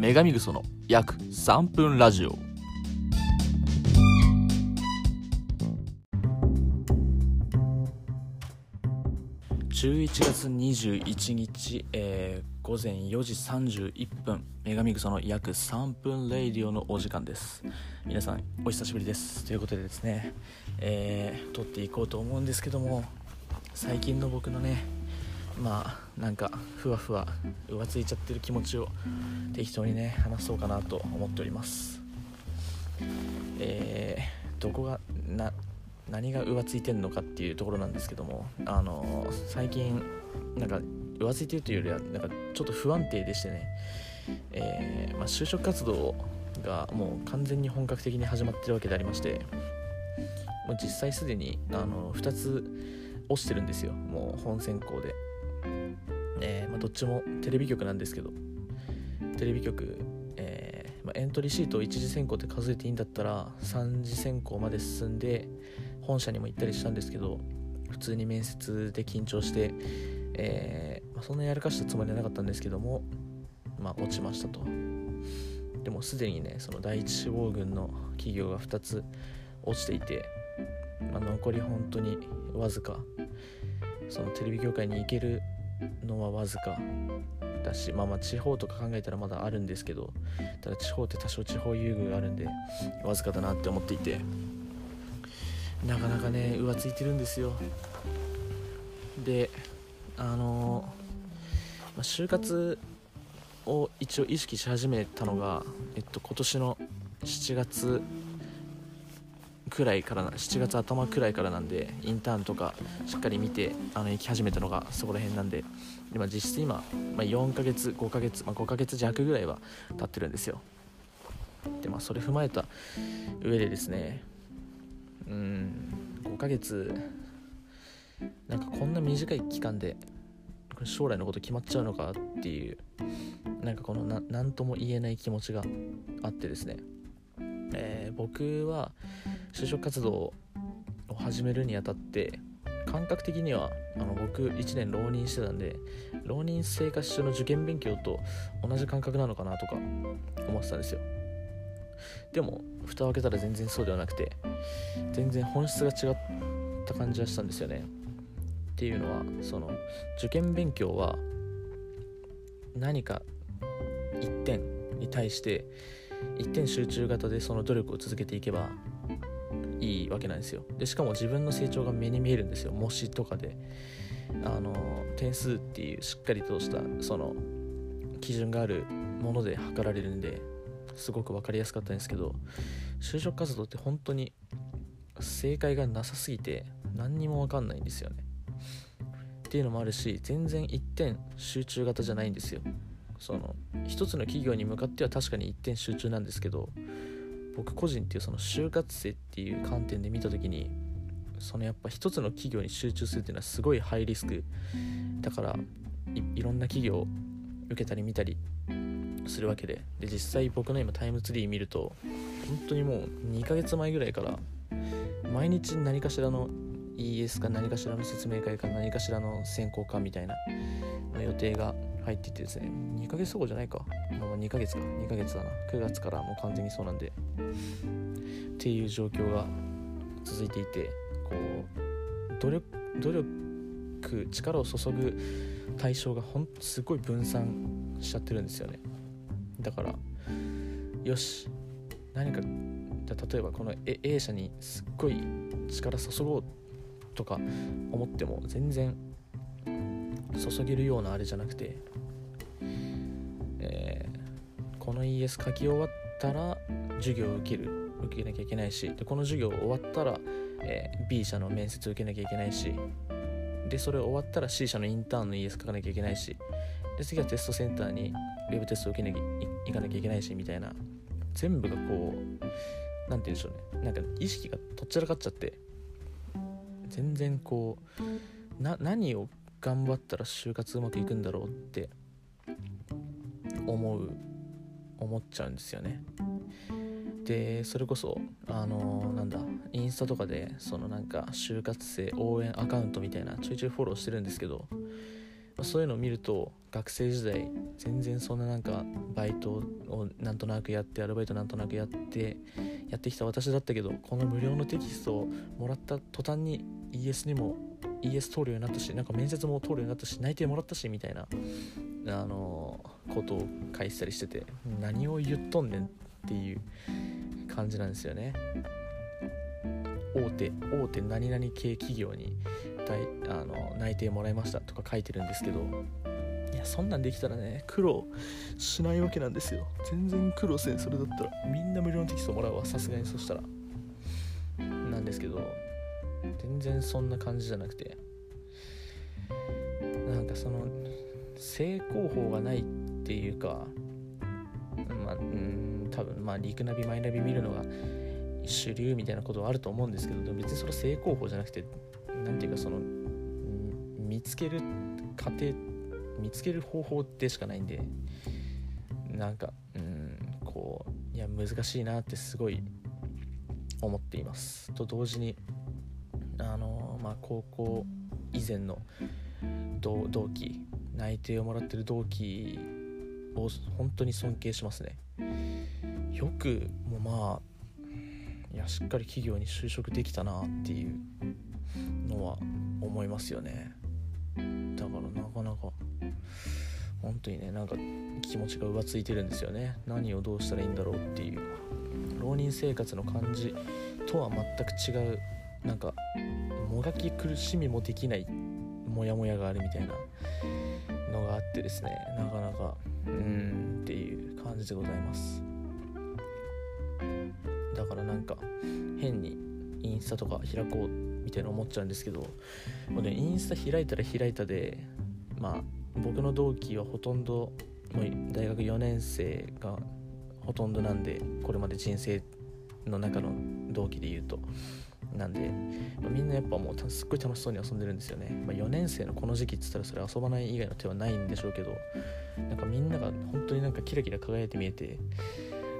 女神グソの約3分ラジオ。11月21日、えー午前4時31分女神グソの約3分レイディオのお時間です。皆さんお久しぶりです。ということでですね、えー撮っていこうと思うんですけども最近の僕のねまあなんかふわふわ浮ついちゃってる気持ちを適当にね話そうかなと思っております。えー、どこがな何が浮ついてんのかっていうところなんですけどもあの最近なんか浮ついてるというよりはなんかちょっと不安定でしてね、えーまあ、就職活動がもう完全に本格的に始まってるわけでありましてもう実際すでにあの2つ落ちてるんですよ。もう本選考で、えーまあ、どっちもテレビ局なんですけど。テレビ局、えーまあ、エントリーシートを一次選考って数えていいんだったら3次選考まで進んで本社にも行ったりしたんですけど普通に面接で緊張して、えーまあ、そんなやらかしたつもりはなかったんですけども、ま、落ちましたと。でもすでにねその第一志望軍の企業が2つ落ちていて、まあ、残り本当にわずかそのテレビ業界に行けるのはわずかだしまあまあ地方とか考えたらまだあるんですけどただ地方って多少地方優遇があるんでわずかだなって思っていてなかなかね浮ついてるんですよ。であのまあ、就活を一応意識し始めたのが、えっと、今年の7月くらいからな7月頭くらいからなんでインターンとかしっかり見てあの行き始めたのがそこら辺なんでで、まあ、実質今、まあ、4ヶ月5ヶ月、まあ、5ヶ月弱ぐらいは経ってるんですよ。でまあそれ踏まえた上でですねうん5ヶ月なんかこんな短い期間で将来のこと決まっちゃうのかっていうなんかこのな何とも言えない気持ちがあってですね、えー僕は就職活動を始めるにあたって感覚的にはあの僕1年浪人してたんで浪人生活中の受験勉強と同じ感覚なのかなとか思ってたんですよ。でも蓋を開けたら全然そうではなくて全然本質が違った感じはしたんですよね。っていうのはその受験勉強は何か一点に対して一点集中型でその努力を続けていけばいいわけなんですよ。でしかも自分の成長が目に見えるんですよ。模試とかで。あの点数っていうしっかりとしたその基準があるもので測られるんですごく分かりやすかったんですけど就職活動って本当に正解がなさすぎて何にも分かんないんですよね。っていうのもあるし全然一点集中型じゃないんですよ。その一つの企業に向かっては確かに一点集中なんですけど僕個人っていうその就活生っていう観点で見た時にそのやっぱ一つの企業に集中するっていうのはすごいハイリスク。だからいいろんな企業を受けたり見たりするわけで。で実際僕の今タイムツリー見ると本当にもう2ヶ月前ぐらいから毎日何かしらの ES か？何かしらの説明会か何かしらの選考かみたいな。予定が入っていてですね。2ヶ月後じゃないか、まあ、ま2ヶ月か。2ヶ月だな。9月からもう完全にそうなんで。っていう状況が続いていてこう努力努力力を注ぐ対象がほんとすごい分散しちゃってるんですよね。だからよし。何か例えばこの A A 社にすっごい力注ごうとか思っても全然注げるようなあれじゃなくて、えーこの ES 書き終わったら授業を受ける受けなきゃいけないしでこの授業終わったら、えー B 社の面接受けなきゃいけないしでそれ終わったら C 社のインターンの ES 書かなきゃいけないしで次はテストセンターにウェブテストを受けなきゃいかなきゃいけないしみたいな全部がこうなんて言うんでしょうね。なんか意識がとっちらかっちゃって全然こうな何を頑張ったら就活うまくいくんだろうって思う思っちゃうんですよね。でそれこそあのなんだインスタとかでそのなんか就活生応援アカウントみたいなちょいちょいフォローしてるんですけどそういうのを見ると学生時代全然そんななんかバイトをなんとなくやってアルバイトなんとなくやってやってきた私だったけどこの無料のテキストをもらった途端に ES にも ES 通るようになったしなんか面接も通るようになったし内定もらったしみたいなあのことを書いてたりしてて何を言っとんねんっていう感じなんですよね。大手大手何々系企業にあの内定もらいましたとか書いてるんですけどいやそんなんできたらね苦労しないわけなんですよ。全然苦労せんそれだったら。みんな無料のテキストもらうわさすがに。そしたら。なんですけど全然そんな感じじゃなくて。なんかその正攻法がないっていうかまあうん多分まあリクナビマイナビ見るのが主流みたいなことはあると思うんですけどでも別にそれ正攻法じゃなくて何ていうかその見つける過程見つける方法でしかないんでなんかうんこういや難しいなってすごい思っています。と同時にあのまあ高校以前の同期内定をもらってる同期を本当に尊敬しますね。よくもまあいやしっかり企業に就職できたなっていう思いますよね。だからなかなか本当にねなんか気持ちが浮ついてるんですよね。何をどうしたらいいんだろうっていう。浪人生活の感じとは全く違うなんかもがき苦しみもできないモヤモヤがあるみたいなのがあってですねなかなかうーんっていう感じでございます。だからなんか変にインスタとか開こうみたいな思っちゃうんですけどもうねインスタ開いたら開いたでまあ僕の同期はほとんどもう大学4年生がほとんどなんでこれまで人生の中の同期で言うと。なんで、まあ、みんなやっぱもうすっごい楽しそうに遊んでるんですよね、まあ、4年生のこの時期っつったらそれ遊ばない以外の手はないんでしょうけどなんかみんなが本当になんかキラキラ輝いて見えて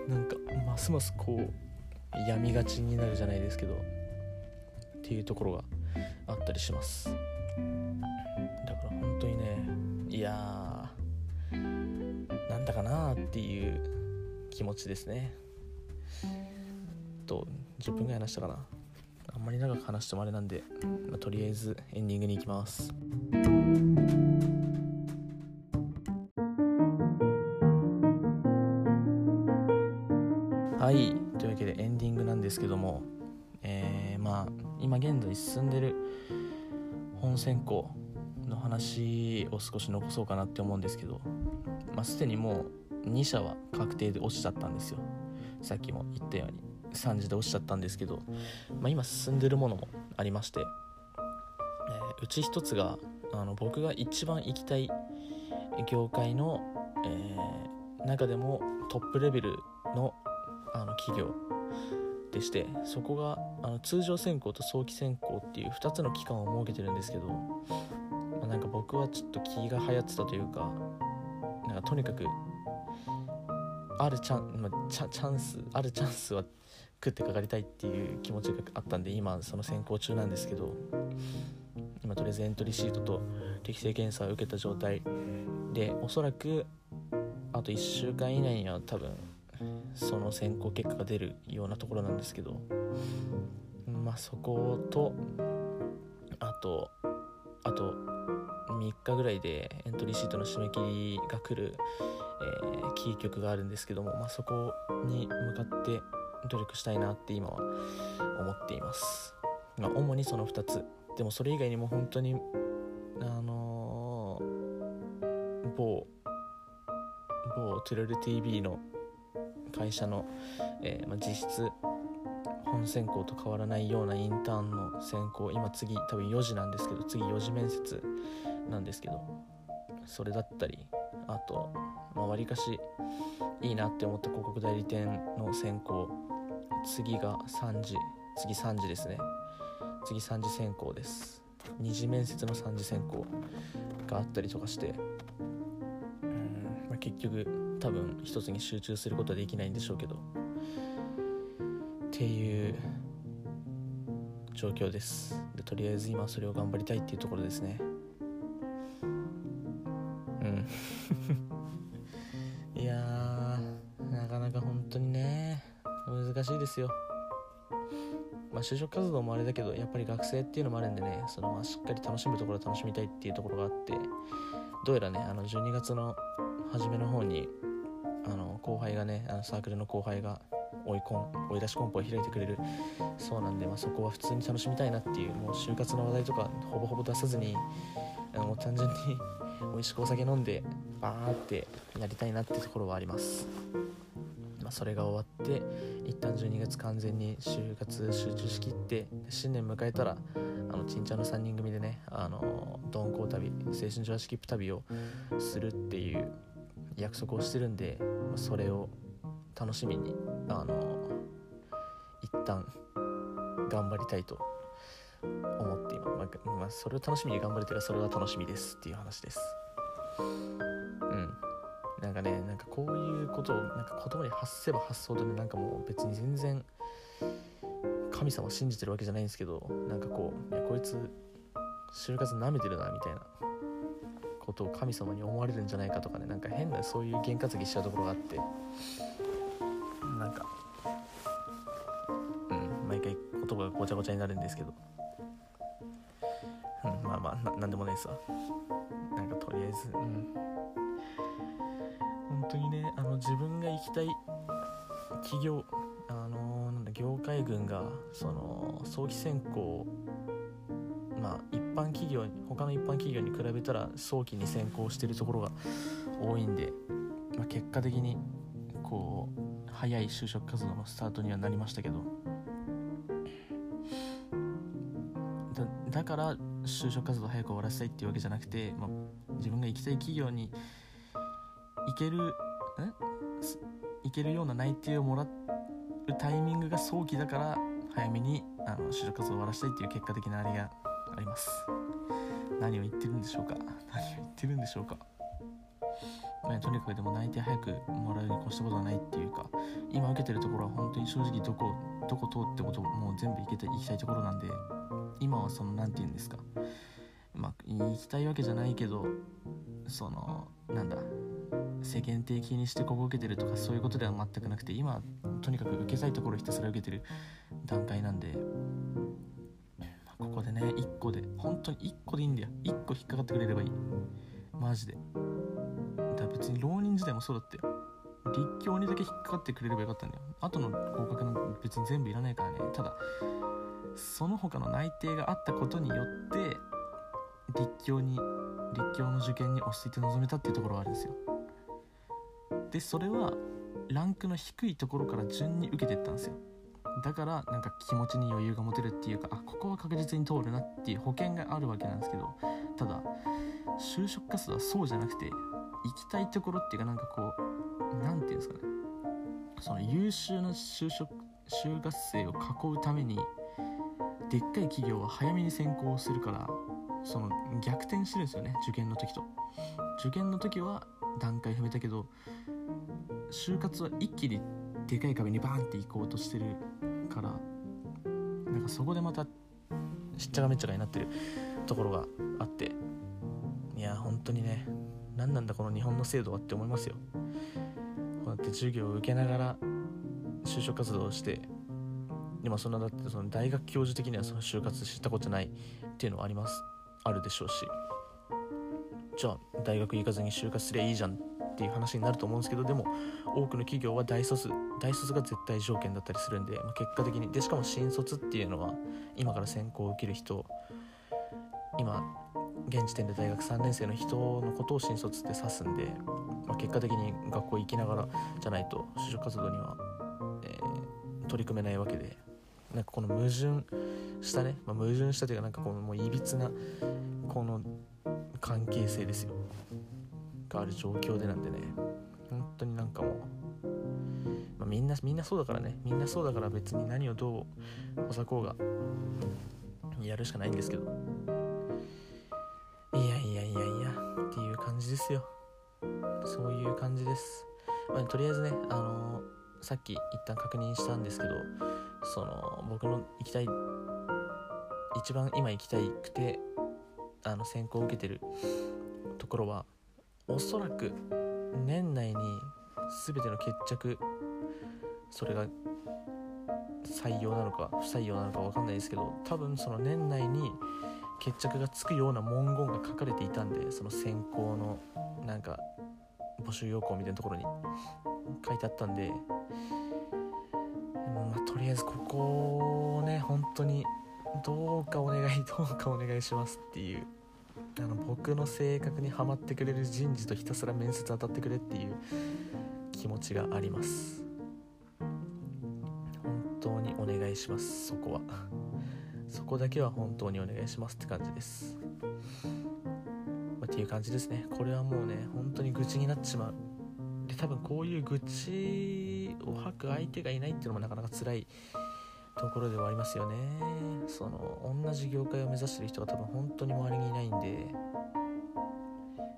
なんかますますこう闇がちになるじゃないですけどっていうところがあったりします。だから本当にねいやーなんだかなっていう気持ちですね。と10分ぐらい話したかな。あんまり長く話してもあれなんで、まあ、とりあえずエンディングに行きます。はい。というわけでエンディングなんですけども、現在進んでる本選考の話を少し残そうかなって思うんですけど、まあ、すでにもう2社は確定で落ちちゃったんですよ。さっきも言ったように3時で落ちちゃったんですけど、まあ、今進んでるものもありまして、えー、うち一つがあの僕が一番行きたい業界の、えー、中でもトップレベルのあの企業でしてそこがあの通常選考と早期選考っていう2つの期間を設けてるんですけど、まあ、なんか僕はちょっと気が流行ってたというかなんかとにかくあるチャン,、まあ、チャンスあるチャンスは食ってかかりたいっていう気持ちがあったんで今その選考中なんですけど今とりあえずエントリーシートと適正検査を受けた状態でおそらくあと1週間以内には多分その選考結果が出るようなところなんですけどまあそことあとあと3日ぐらいでエントリーシートの締め切りが来る、えー、キー局があるんですけども、まあ、そこに向かって努力したいなって今は思っています、まあ、主にその2つ。でもそれ以外にも本当にあのー、某某トゥルル TV の会社の、えー、まあ、実質本選考と変わらないようなインターンの選考今次多分4時なんですけど次4時面接なんですけどそれだったりあとわり、まあ、かしいいなって思った広告代理店の選考次が3時次3時ですね。次3時選考です。2次面接の3次選考があったりとかしてうん、まあ、結局多分一つに集中することはできないんでしょうけど。っていう状況です。でとりあえず今それを頑張りたいっていうところですね。うん。いやなかなか本当にね難しいですよ。まあ就職活動もあれだけどやっぱり学生っていうのもあるんでねそのまあしっかり楽しむところは楽しみたいっていうところがあってどうやらねあの12月の初めの方にあの後輩がねあのサークルの後輩が追いコン追い出しコンポを開いてくれる。そうなんで、まあ、そこは普通に楽しみたいなっていうもう就活の話題とかほぼほぼ出さずにあのもう単純に 美味しくお酒飲んでバーってやりたいなってところはあります、まあ、それが終わって一旦12月完全に就活集中しきって新年迎えたらあのちんちゃんの3人組でねあの鈍行旅青春ジョアスキップ旅をするっていう約束をしてるんでそれを楽しみにあの一旦頑張りたいと思って今、まあまあ、それを楽しみに頑張れてるそれは楽しみですっていう話です。うん。なんかねなんかこういうことをなんか言葉に発せば発すほどになんかもう別に全然神様信じてるわけじゃないんですけどなんかこういやこいつ就活舐めてるなみたいな。ことを神様に思われるんじゃないかとかねなんか変なそういう験担ぎしちゃうところがあって。なんかうん毎回言葉がごちゃごちゃになるんですけど。うんまあまあななんでもないさ。なんかとりあえずうん。本当にねあの自分が行きたい企業あのなんだ業界群がその早期選考般企業他の一般企業に比べたら早期に選考してるところが多いんで、まあ、結果的にこう早い就職活動のスタートにはなりましたけど。だから就職活動早く終わらせたいっていうわけじゃなくて、まあ、自分が行きたい企業に行けるん行けるような内定をもらうタイミングが早期だから早めにあの就職活動を終わらせたいっていう結果的なあれがあります。何を言ってるんでしょうか？何を言ってるんでしょうか？まあ、とにかくでも内定早くもらうに越したことはないっていうか今受けてるところは本当に正直どこどこ通ってこともう全部行けた行きたいところなんで今はその何て言うんですか？まあ行きたいわけじゃないけどそのなんだ世間的にしてここ受けてるとかそういうことでは全くなくて今とにかく受けたいところひたすら受けてる段階なんでこでね1個で。本当に1個でいいんだよ。1個引っかかってくれればいい。マジで。だ別に浪人時代もそうだったよ立教にだけ引っかかってくれればよかったんだよ。後の合格なんて別に全部いらないからね。ただその他の内定があったことによって立教に立教の受験に落ち着いて臨めたっていうところがあるんですよ。でそれはランクの低いところから順に受けてったんですよ。だからなんか気持ちに余裕が持てるっていうかあここは確実に通るなっていう保険があるわけなんですけどただ就職活動はそうじゃなくて行きたいところっていうかなんかこう何て言うんですかね。その優秀な就職就活生を囲うためにでっかい企業は早めに選考するからその逆転してるんですよね受験の時と。受験の時は段階踏めたけど就活は一気にでかい壁にバーンって行こうとしてるからなんかそこでまたしっちゃがめっちゃがになってるところがあっていや本当にね何なんだこの日本の制度はって思いますよ。こうやって授業を受けながら就職活動をしてでもそんなだってその大学教授的にはその就活したことないっていうのはあります。あるでしょうし。じゃあ大学行かずに就活すりゃいいじゃんっていう話になると思うんですけどでも多くの企業は大卒大卒が絶対条件だったりするんで、まあ、結果的にでしかも新卒っていうのは今から専攻を受ける人今現時点で大学3年生の人のことを新卒って指すんで、まあ、結果的に学校行きながらじゃないと就職活動には、えー取り組めないわけでなんかこの矛盾したね、まあ、矛盾したというかなんかこのもういびつなこの関係性ですよ。がある状況でなんでね。本当になんかもう、まあ、みんなみんなそうだからね。みんなそうだから別に何をどうおさこうが。やるしかないんですけど。いやいやいやいや。っていう感じですよ。そういう感じです、まあ、とりあえずねあのさっき一旦確認したんですけどその僕の行きたい一番今行きたいくてあの選考を受けてるところはおそらく年内に全ての決着それが採用なのか不採用なのか分かんないですけど多分その年内に決着がつくような文言が書かれていたんでその選考のなんか募集要項みたいなところに書いてあったんでまあ、とりあえずここをね本当にどうかお願いどうかお願いしますっていうあの僕の性格にはまってくれる人事とひたすら面接当たってくれっていう気持ちがあります。本当にお願いしますそこは。そこだけは本当にお願いしますって感じです、まあ、っていう感じですね。これはもうね本当に愚痴になっちまう。で多分こういう愚痴を吐く相手がいないっていうのもなかなか辛いところではありますよね。その同じ業界を目指してる人が多分本当に周りにいないんで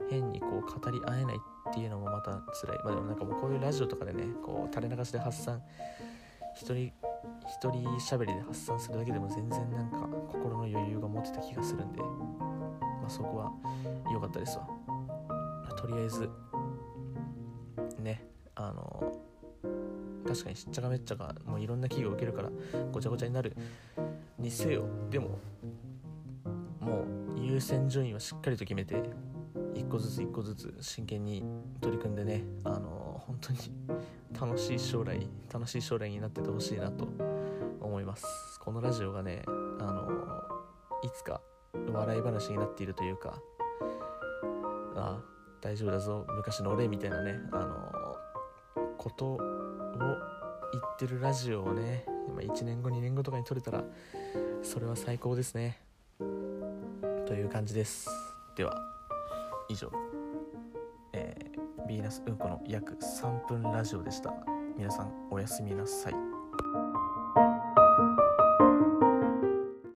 変にこう語り合えないっていうのもまた辛い。まあでもなんかもうこういうラジオとかでねこう垂れ流しで発散一人一人喋りで発散するだけでも全然なんか心の余裕が持てた気がするんで、まあ、そこは良かったですわ、ま、とりあえずねあの確かにしっちゃかめっちゃかもういろんな企業を受けるからごちゃごちゃになる。にせよでももう優先順位はしっかりと決めて一個ずつ一個ずつ真剣に取り組んでねあの本当に楽しい将来楽しい将来になっててほしいなと思います。このラジオがねあのいつか笑い話になっているというかあ大丈夫だぞ昔の俺みたいなねあのこと言ってるラジオをね1年後2年後とかに撮れたらそれは最高ですね。という感じです。では以上。えー、ヴィーナスうんこの約3分ラジオでした。皆さんおやすみなさい。